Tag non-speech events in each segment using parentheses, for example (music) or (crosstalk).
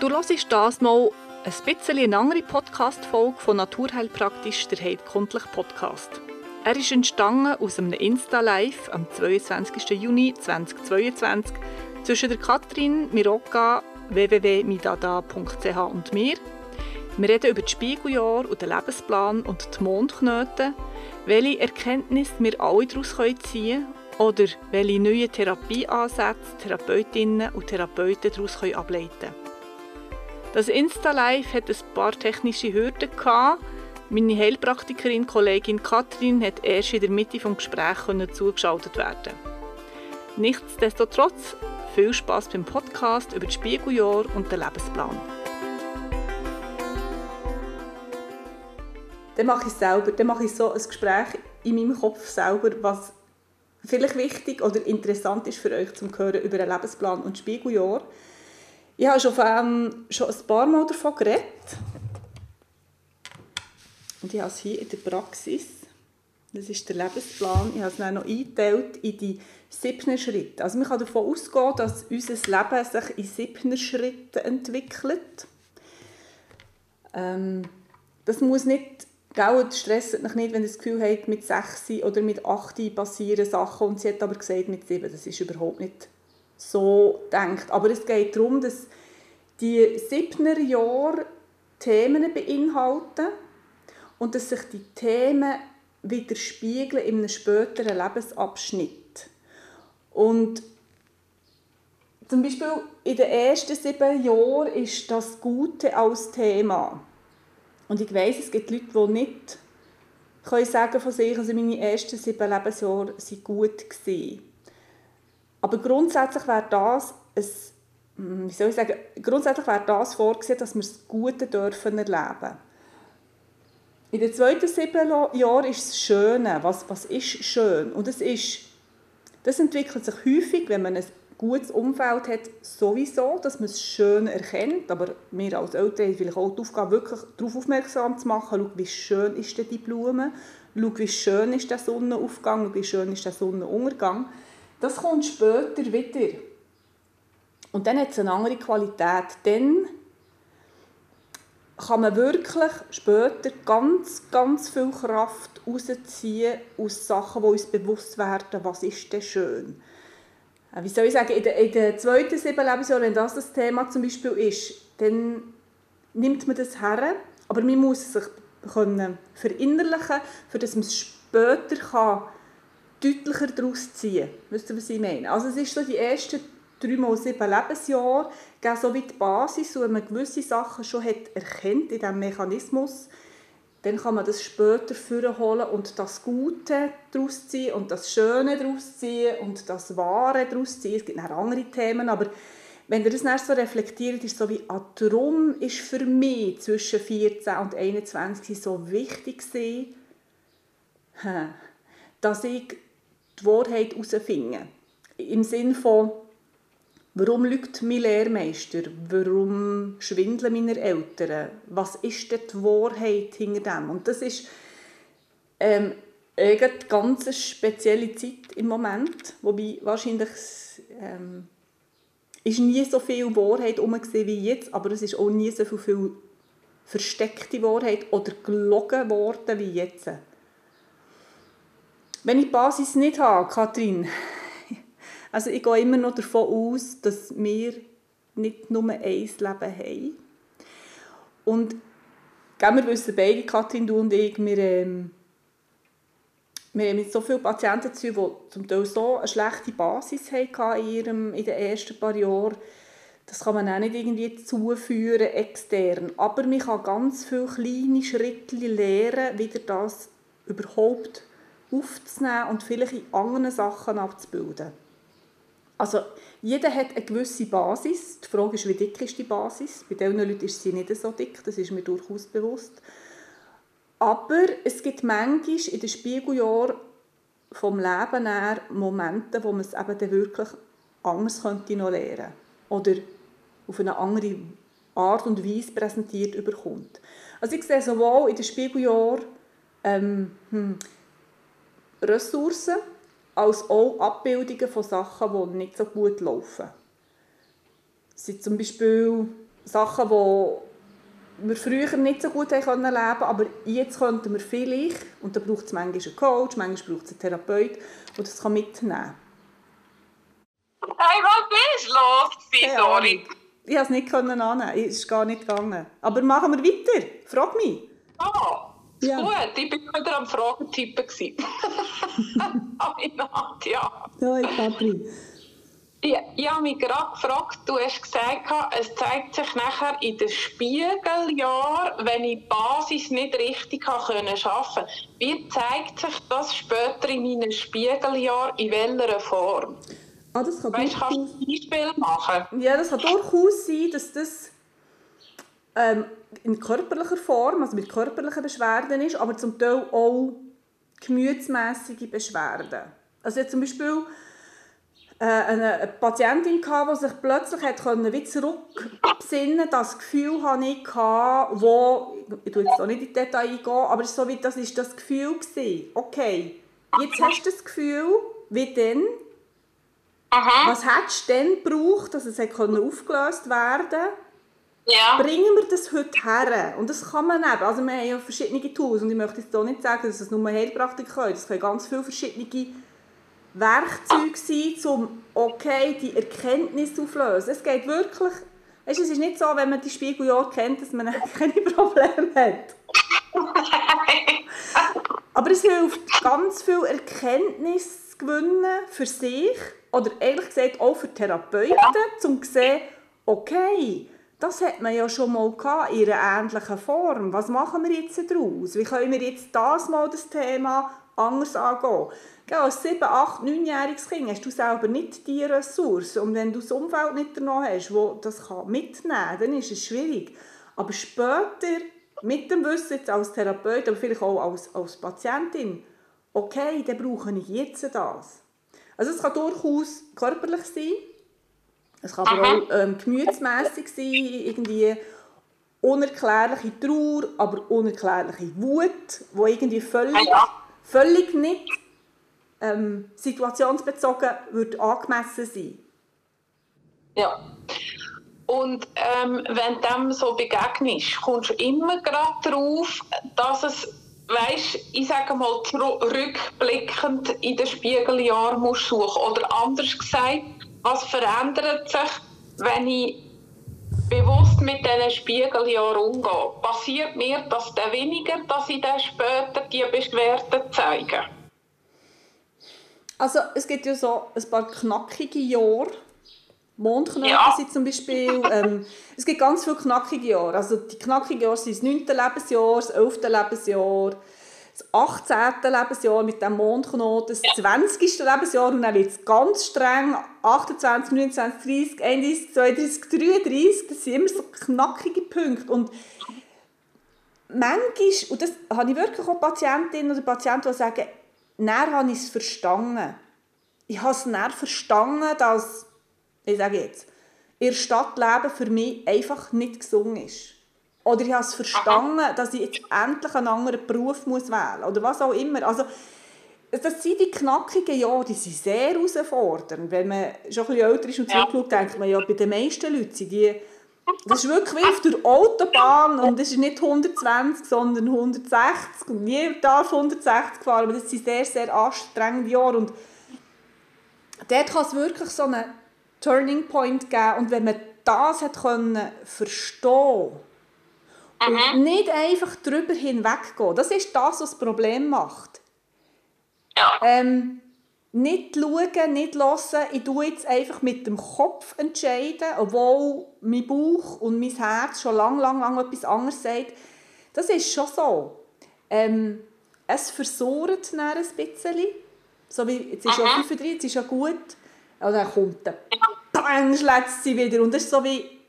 Du hörst das mal ein bisschen eine andere Podcast-Folge von Naturheilpraktisch, der Heidkundlich Podcast. Er ist entstanden aus einem Insta-Live am 22. Juni 2022 zwischen der Katrin Miroka, www.midada.ch und mir. Wir reden über das Spiegeljahr und den Lebensplan und die Mondknoten, welche Erkenntnisse wir alle daraus ziehen können oder welche neue Therapieansätze Therapeutinnen und Therapeuten daraus ableiten können. Das Insta-Live hat ein paar technische Hürden gehabt. Meine Heilpraktikerin, Kollegin Katrin, hat erst in der Mitte des Gesprächs zugeschaltet werden. Nichtsdestotrotz viel Spaß beim Podcast über das Spiegeljahr und den Lebensplan. Dann mache ich selber, dann mache ich so ein Gespräch in meinem Kopf selber, was vielleicht wichtig oder interessant ist für euch zum hören über den Lebensplan und das Spiegeljahr. Ich habe schon, ähm, schon ein paar Mal davon geredet. Und ich habe es hier in der Praxis. Das ist der Lebensplan. Ich habe es dann noch eingeteilt in die siebten Schritte. Also man kann davon ausgehen, dass unser Leben sich in siebten Schritten entwickelt. Ähm, das muss nicht, gell, stresst mich nicht, wenn ihr das Gefühl habt, mit sechs oder mit acht passieren Sachen und sie hat aber gesagt, mit sieben. Das ist überhaupt nicht so denkt. Aber es geht darum, dass die siebner Jahre Themen beinhalten und dass sich die Themen widerspiegeln in einem späteren Lebensabschnitt. Und zum Beispiel in den ersten sieben Jahren ist das Gute als Thema. Und ich weiß, es gibt Leute, die nicht können sagen von sich, also meine ersten sieben Lebensjahre waren gut. Gewesen. Aber grundsätzlich wäre das ein, hm, wie soll ich sagen, grundsätzlich wäre das vorgesehen, dass wir das Gute dürfen erleben In den zweiten sieben Jahren ist das Schöne. Was, was ist schön? Und das, ist, das entwickelt sich häufig, wenn man ein gutes Umfeld hat, sowieso, dass man es schön erkennt. Aber wir als Eltern haben vielleicht auch die Aufgabe, wirklich darauf aufmerksam zu machen, schau, wie schön ist denn die Blume, schau, wie schön ist der Sonnenaufgang, wie schön ist der Sonnenuntergang. Das kommt später wieder. Und dann hat es eine andere Qualität. Dann kann man wirklich später ganz, ganz viel Kraft rausziehen aus Sachen, die uns bewusst werden, was ist denn schön. Äh, wie soll ich sagen, in den, in den zweiten sieben Lebensjahren, wenn das das Thema zum Beispiel ist, dann nimmt man das her, aber man muss es sich können verinnerlichen, für dass man es später kann deutlicher daraus ziehen. Wisst ihr, was ich meine? Also es ist so die ersten drei mal sieben Lebensjahre, geben so wie die Basis, wenn man gewisse Sachen schon hat erkennt in diesem Mechanismus, dann kann man das später holen und das Gute daraus ziehen und das Schöne daraus ziehen und das Wahre daraus ziehen. Es gibt noch andere Themen, aber wenn ihr das dann so reflektiert, ist so wie, ah, darum ist für mich zwischen 14 und 21 so wichtig gewesen, dass ich die Wahrheit herausfinden. Im Sinne von, warum lügt mein Lehrmeister? Warum schwindeln meine Eltern? Was ist denn die Wahrheit hinter dem? Und das ist ähm, eine ganz spezielle Zeit im Moment, wobei wahrscheinlich ähm, ist nie so viel Wahrheit herum wie jetzt, aber es ist auch nie so viel versteckte Wahrheit oder gelogen worden wie jetzt. Wenn ich die Basis nicht habe, Kathrin, also ich gehe immer noch davon aus, dass wir nicht nur ein Leben haben. Und wir wissen beide, Kathrin, du und ich, wir, ähm, wir haben so vielen Patienten zu die zum Teil so eine schlechte Basis hatten in, ihrem, in den ersten paar Jahren. Das kann man auch nicht irgendwie zuführen, extern. Aber man kann ganz viele kleine Schritte lernen, wie das überhaupt aufzunehmen und vielleicht in anderen Sachen abzubilden. Also jeder hat eine gewisse Basis. Die Frage ist, wie dick ist die Basis? Bei diesen Leuten ist sie nicht so dick, das ist mir durchaus bewusst. Aber es gibt manchmal in den Spiegeljahren vom Leben her Momente, wo man es eben dann wirklich anders könnte noch lernen oder auf eine andere Art und Weise präsentiert überkommt. Also ich sehe sowohl in den Spiegeljahren ähm, hm, Ressourcen als auch Abbildungen von Sachen, die nicht so gut laufen. Es sind zum Beispiel Sachen, die wir früher nicht so gut leben aber jetzt könnten wir vielleicht, und da braucht es manchmal einen Coach, manchmal braucht es einen Therapeut, der das mitnehmen kann. Hey, was ist los? Sorry. Ich konnte es nicht annehmen, es ist gar nicht gegangen. Aber machen wir weiter, frag mich. Oh, ja. gut, ich war wieder am Fragetippen. Hi (laughs) Nadja. Hoi Katrin. Ich, ich habe mich gerade gefragt, du hast gesagt, es zeigt sich nachher in den Spiegeljahren, wenn ich die Basis nicht richtig arbeiten konnte. Wie zeigt sich das später in meinen Spiegeljahren, in welcher Form? Ah, das kann weißt, kannst du ein Beispiel machen? Ja, das kann durchaus sein, dass das ähm, in körperlicher Form, also mit körperlichen Beschwerden ist, aber zum Teil auch gemütsmässige Beschwerden. Also zum Beispiel äh, eine, Patientin, die sich plötzlich hat können, wie zurückbesinnen das Gefühl hatte ich, wo, ich tue jetzt auch nicht in die Details eingehen, aber so wie, das ist das Gefühl gewesen. Okay, jetzt hast du das Gefühl, wie denn? Aha. Was hättest du denn gebraucht, dass es aufgelöst werden konnte? Ja. Bringen wir das heute her? Und das kann man eben. Also wir haben ja verschiedene Tools und ich möchte jetzt hier nicht sagen, dass es nur Heilpraktiker können. Das können ganz viele verschiedene Werkzeuge sein, um okay, die Erkenntnis aufzulösen. Es geht wirklich, es ist nicht so, wenn man die Spiegeljahre kennt, dass man (laughs) keine Probleme hat. (laughs) Aber es hilft ganz viel Erkenntnis zu gewinnen für sich oder ehrlich gesagt auch für Therapeuten, um zu sehen, okay, das hat man ja schon mal gehabt, in einer ähnlichen Form. Was machen wir jetzt daraus? Wie können wir jetzt das mal das Thema anders angehen? als 7-, 8-, 9-jähriges Kind hast du selber nicht die Ressourcen. Und wenn du das Umfeld nicht danach hast, das das mitnehmen kann, dann ist es schwierig. Aber später, mit dem Wissen jetzt als Therapeut, aber vielleicht auch als, als Patientin, okay, dann brauche ich jetzt das. Also es kann durchaus körperlich sein, es kann aber auch ähm, gemütsmässig sein, irgendwie unerklärliche Trauer, aber unerklärliche Wut, wo irgendwie völlig, völlig nicht ähm, situationsbezogen wird angemessen sein. Ja. Und ähm, wenn dem so begegnest, kommst du immer gerade darauf, dass es, weißt, ich sage mal, rückblickend in den Spiegeljahr musst suchen. Oder anders gesagt, was verändert sich, wenn ich bewusst mit diesen Spiegeljahren umgehe? Passiert mir das dann weniger, dass ich dann später die Beschwerden zeige? Also es gibt ja so ein paar knackige Jahre. Mondknoten ja. sind zum Beispiel, (laughs) ähm, es gibt ganz viele knackige Jahre. Also die knackigen Jahre sind das 9. Lebensjahr, das 11. Lebensjahr, das 18. Lebensjahr mit dem Mondknoten, das 20. Lebensjahr und dann wird es ganz streng, 28, 29, 30, 31, 32, 33, das sind immer so knackige Punkte. Und manchmal, und das habe ich wirklich auch Patientinnen oder Patienten, die sagen, dann habe ich es verstanden. Ich habe es dann verstanden, dass, ich sage jetzt, in der Stadt leben für mich einfach nicht gesungen ist. Oder ich habe es verstanden, dass ich jetzt endlich einen anderen Beruf muss wählen muss. Oder was auch immer. Also, das sind die knackigen Jahre, die sind sehr herausfordernd. Wenn man schon ein bisschen älter ist und zurückschaut, denkt man ja, bei den meisten Leuten sind die das ist wirklich wie auf der Autobahn und es ist nicht 120, sondern 160 und niemand darf 160 fahren, aber das sind sehr, sehr anstrengende Jahre und dort kann es wirklich so einen Turning Point geben und wenn man das hat können verstehen und nicht einfach darüber hinweggehen, das ist das, was das Problem macht. Ja. Ähm, nicht schauen, nicht hören, ich tue jetzt einfach mit dem Kopf entscheiden, obwohl mein Bauch und mein Herz schon lang, lang, lang etwas anderes sagt. Das ist schon so. Ähm, es versorgt dann ein bisschen. So wie, jetzt ist ja 35, jetzt ist ja gut. Und dann kommt der Bang, schlägt sie wieder. Und das ist so wie,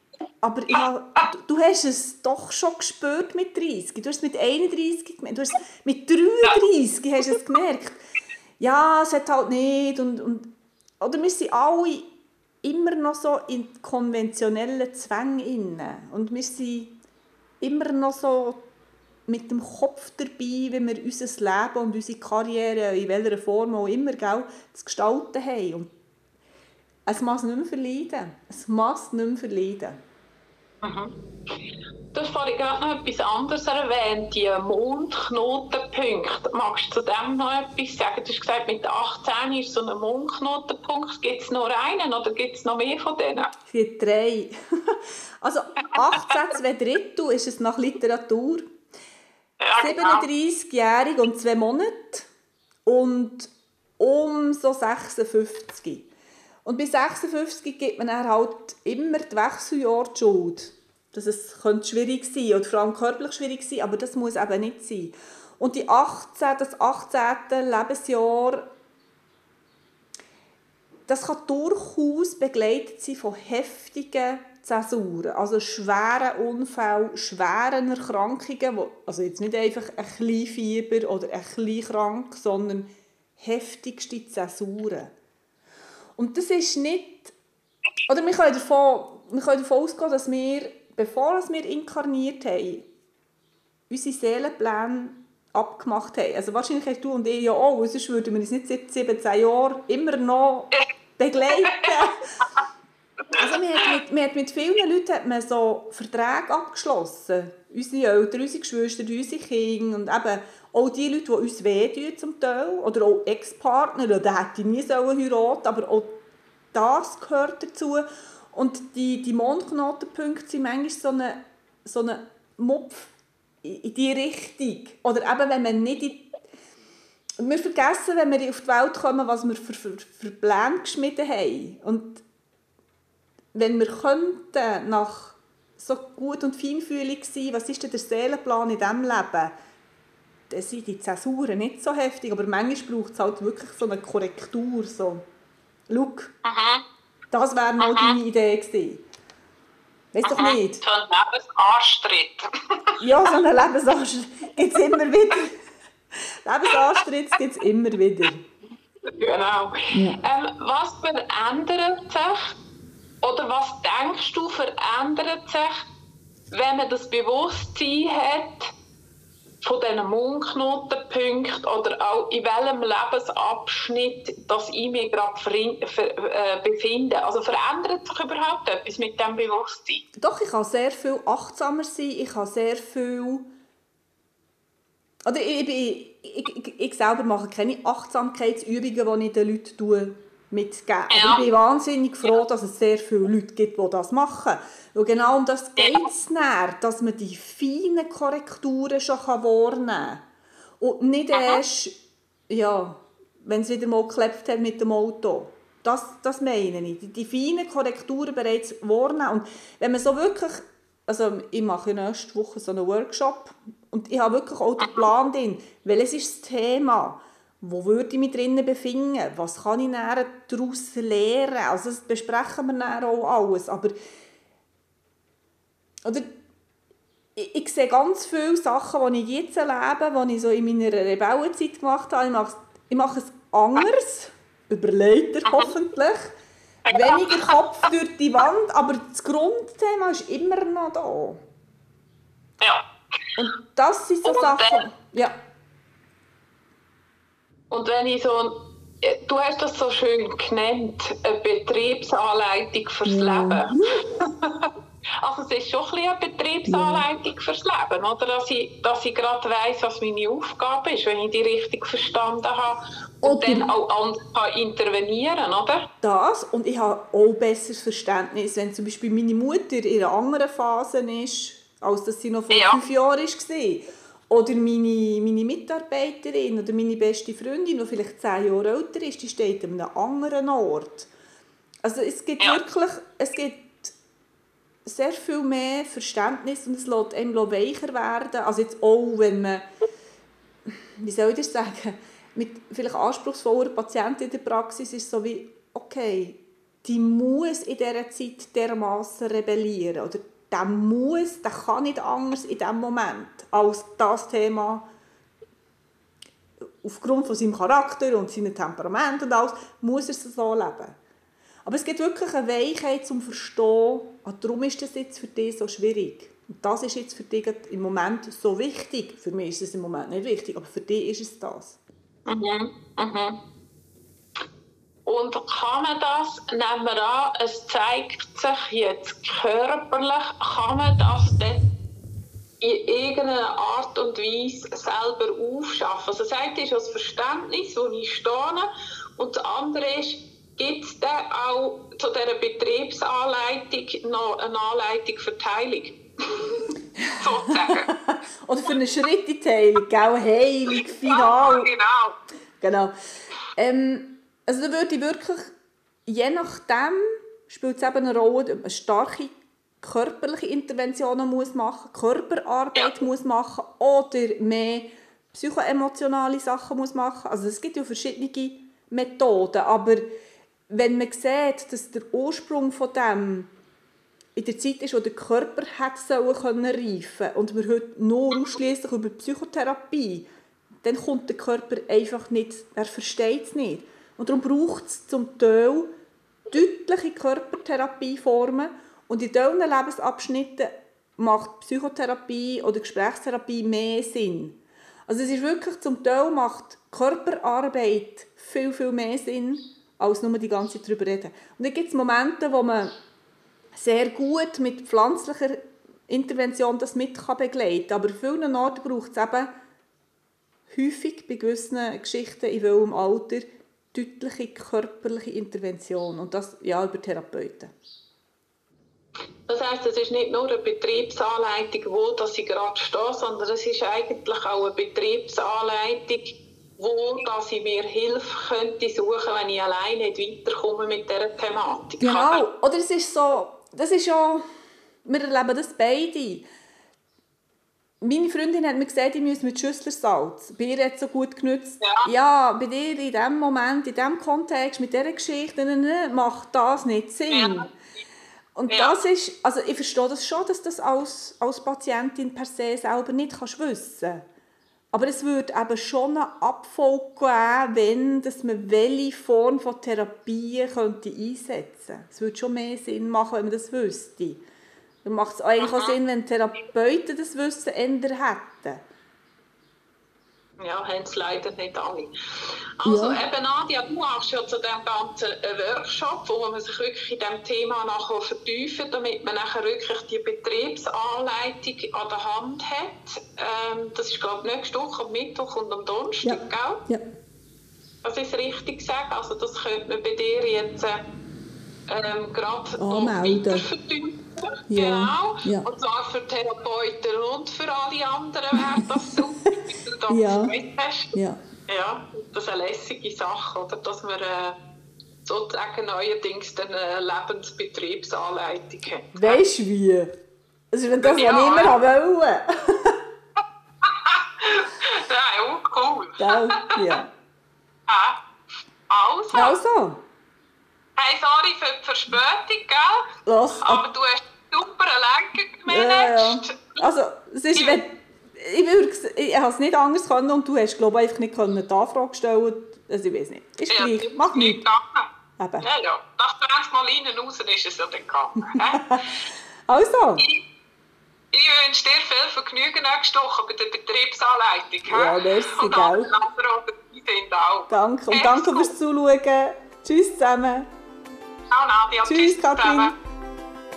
aber hab, du, du hast es doch schon gespürt mit 30. Du hast es mit 31 gemerkt. Du hast es mit 33 hast es gemerkt ja, es hat halt nicht und, und oder wir sind alle immer noch so in konventionellen Zwängen und wir sind immer noch so mit dem Kopf dabei, wie wir unser Leben und unsere Karriere, in welcher Form auch immer, gell, zu gestalten haben. Und es muss nicht mehr verleiden. Es muss nicht mehr verleiden. Mhm. Du hast vorhin gerade noch etwas anderes erwähnt, die Mondknotenpunkte. Magst du zu dem noch etwas sagen? Du hast gesagt, mit 18 ist so ein Mondknotenpunkt. Gibt es nur einen oder gibt es noch mehr von denen? Es gibt drei. (laughs) Also 18, zwei Drittel ist es nach Literatur. Ja, 37-jährig genau. und zwei Monate und um so 56. Und bei 56 gibt man dann halt immer die Wechseljahre die Schuld. Dass es könnte schwierig sein oder vor allem körperlich schwierig sein, aber das muss eben nicht sein. Und die 18, das 18. Lebensjahr, das kann durchaus begleitet sein von heftigen Zäsuren, also schweren Unfällen, schweren Erkrankungen, wo, also jetzt nicht einfach ein kleines Fieber oder ein klein krank, sondern heftigste Zäsuren. Und das ist nicht, oder wir können davon, wir können davon ausgehen, dass wir, bevor wir inkarniert haben, unsere Seelenpläne abgemacht haben. Also wahrscheinlich hast du und ich ja auch, sonst würden wir uns nicht seit 17 Jahren immer noch begleiten. Also man hat mit, man hat mit vielen Leuten hat man so Verträge abgeschlossen. Unsere Eltern, unsere Geschwister, unsere Kinder und eben auch die Leute, die uns wehtun zum Teil. Oder auch Ex-Partner, der hätte nie heiraten sollen, aber auch das gehört dazu. Und die, die Mondknotenpunkte sind manchmal so eine, so eine Mupf in die Richtung. Oder eben, wenn man nicht in wir vergessen, wenn wir auf die Welt kommen, was wir für, für, für Pläne geschmiedet haben. Und wenn wir könnten nach so gut und feinfühlig sein, was ist denn der Seelenplan in diesem Leben? Dann sind die Zäsuren nicht so heftig, aber manchmal braucht es halt wirklich so eine Korrektur. So. Schau, Aha. das wäre mal deine Idee gewesen. Weißt doch nicht? So ein Lebensanstritt. (laughs) ja, so einen Lebensanstritt gibt es immer wieder. Lebensanstritt gibt es immer wieder. Genau. Ja. Ähm, was verändert sich oder was denkst du, verändert sich, wenn man das Bewusstsein hat von diesen Mondknotenpunkten oder auch in welchem Lebensabschnitt das ich mich gerade äh, befinde? Also verändert sich überhaupt etwas mit diesem Bewusstsein? Doch, ich kann sehr viel achtsamer sein, ich kann sehr viel... Oder ich, ich, ich, ich selber mache keine Achtsamkeitsübungen, die ich den Leuten mitgeben. Ja. ich bin wahnsinnig froh, dass es sehr viele Leute gibt, die das machen. Und genau um das geht es ja. dass man die feinen Korrekturen schon wahrnehmen kann. Und nicht Aha. erst, ja, wenn es wieder mal geklappt hat mit dem Auto. Das, das meine ich. Die, die feinen Korrekturen bereits wahrnehmen. Und wenn man so wirklich, also ich mache nächste Woche so einen Workshop und ich habe wirklich auch den Plan drin, welches ist das Thema wo würde ich mich drinnen befinden, was kann ich daraus lernen, also das besprechen wir dann auch alles, aber oder ich, ich sehe ganz viele Sachen, die ich jetzt erlebe, die ich so in meiner Rebellenzeit gemacht habe, ich mache, ich mache es anders, überlegt hoffentlich, weniger Kopf durch die Wand, aber das Grundthema ist immer noch da. Ja. Und das sind so Sachen, ja. Und wenn ich so, du hast das so schön genannt, eine Betriebsanleitung fürs ja. Leben. (laughs) also es ist schon ein eine Betriebsanleitung ja. fürs Leben, oder? Dass ich, dass ich gerade weiss, was meine Aufgabe ist, wenn ich die richtig verstanden habe. Und oder dann auch kann intervenieren, oder? Das, und ich habe auch besseres Verständnis, wenn zum Beispiel meine Mutter in einer anderen Phase ist, als dass sie noch vor ja. fünf Jahren war oder meine, meine Mitarbeiterin oder meine beste Freundin, die vielleicht zehn Jahre älter ist, die steht an einem anderen Ort. Also es gibt ja. wirklich, es gibt sehr viel mehr Verständnis und es lässt einem weicher werden. Also jetzt auch, wenn man, wie soll ich das sagen, mit vielleicht anspruchsvoller Patienten in der Praxis ist so wie, okay, die muss in dieser Zeit dermaßen rebellieren oder der muss, der kann nicht anders in diesem Moment als das Thema aufgrund von seinem Charakter und seinem Temperament und alles, muss er es so leben. Aber es gibt wirklich eine Weichheit zum Verstehen, ah, darum ist das jetzt für dich so schwierig. Und das ist jetzt für dich im Moment so wichtig. Für mich ist es im Moment nicht wichtig, aber für dich ist es das. Mhm. Mhm. Und kann man das, nehmen wir an, es zeigt sich jetzt körperlich, kann man das dann in irgendeiner Art und Weise selber aufschaffen. Also das eine ist das Verständnis, wo ich stehe, und das andere ist, gibt es dann auch zu dieser Betriebsanleitung noch eine Anleitung für Teilung? (laughs) Sozusagen. (laughs) Oder für eine Schritteteilung, gell? Heilig, final. Ja, genau. Genau. Ähm, also da würde ich wirklich, je nachdem, spielt es eben eine Rolle, ob man eine starke körperliche Interventionen muss machen, Körperarbeit muss machen oder mehr psychoemotionale Sachen muss machen. Also es gibt ja verschiedene Methoden, aber wenn man sieht, dass der Ursprung von dem in der Zeit ist, wo der Körper hat sollen können reifen und wir heute nur ausschließlich über Psychotherapie, dann kommt der Körper einfach nicht, er versteht es nicht. Und darum braucht es zum Teil deutliche Körpertherapieformen und in diesen Lebensabschnitten macht Psychotherapie oder Gesprächstherapie mehr Sinn. Also es ist wirklich, zum Teil macht Körperarbeit viel, viel mehr Sinn, als nur die ganze Zeit darüber reden. Und dann gibt es Momente, wo man sehr gut mit pflanzlicher Intervention das mit begleiten kann. Aber an vielen Orten braucht es eben häufig bei gewissen Geschichten in welchem Alter deutliche körperliche Intervention. Und das ja über Therapeuten. Das heißt, es ist nicht nur eine Betriebsanleitung, wo dass ich gerade stehe, sondern es ist eigentlich auch eine Betriebsanleitung, wo dass ich mir Hilfe könnte suchen, wenn ich alleine nicht weiterkomme mit dieser Thematik. Genau. Oder es ist so, das ist ja, wir erleben das beide. Meine Freundin hat mir gesagt, ich muss mit Schüsslersalz. Bei ihr hat es so gut genützt. Ja. ja, bei dir in diesem Moment, in diesem Kontext, mit dieser Geschichte, ne, ne, macht das nicht Sinn. Ja. Und ja. das ist, also ich verstehe das schon, dass das als, als Patientin per se selber nicht kannst wissen aber es würde eben schon eine Abfolge geben, wenn dass man welche Form von Therapie könnte einsetzen könnte. Es würde schon mehr Sinn machen, wenn man das wüsste. Dann macht es eigentlich auch Sinn, wenn Therapeuten das Wissen ändern hätten. Ja, haben es leider nicht alle. Also ja. eben Nadia, du machst ja zu dem ganzen Workshop, wo man sich wirklich in diesem Thema nachher vertiefen damit man nachher wirklich die Betriebsanleitung an der Hand hat. Ähm, das ist glaube ich nächste Woche am Mittwoch und am Donnerstag, ja. gell? Ja. Das ist richtig gesagt. Also das könnte man bei dir jetzt äh, ähm, gerade noch weiter vertiefen. Ja. Genau. Ja. Und zwar für Therapeuten und für alle anderen wäre das super (laughs) da ja. hast. Ja. ja, das ist eine lässige Sache, oder? dass man äh, sozusagen neuerdings eine Lebensbetriebsanleitung hat. Weißt du wie? Das ist das, ja. was ich immer wollte. (laughs) ja, cool. Gell? Ja. (laughs) Also. Also. Hey, sorry für die Verspätung, gell? Los. Aber du hast super Lenker gemanagt. Ja, ja. Also, es ist, wenn ich, würde, ich habe es nicht anders können und du hast glaube ich, einfach nicht können die Anfrage stellen Also ich weiß nicht. Ist ja, gleich. Mach nichts. Eben. Ja, ja. Nach 20 Mal rein raus ist es ja dann gegangen. (laughs) also. Ich, ich wünsche dir viel Vergnügen nächste Woche bei der Betriebsanleitung. Ja, merci, und gell. sind auch. Danke. Und danke fürs Zuschauen. Tschüss zusammen. Ciao Nadia. Tschüss, Tschüss Katrin.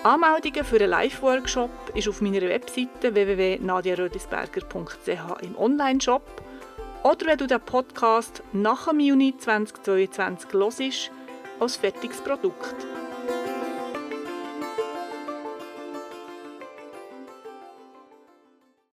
Anmeldungen für einen Live-Workshop ist auf meiner Webseite www.nadiarödisberger.ch im Onlineshop oder wenn du den Podcast nach dem Juni 2022 hörst, als fertiges Produkt.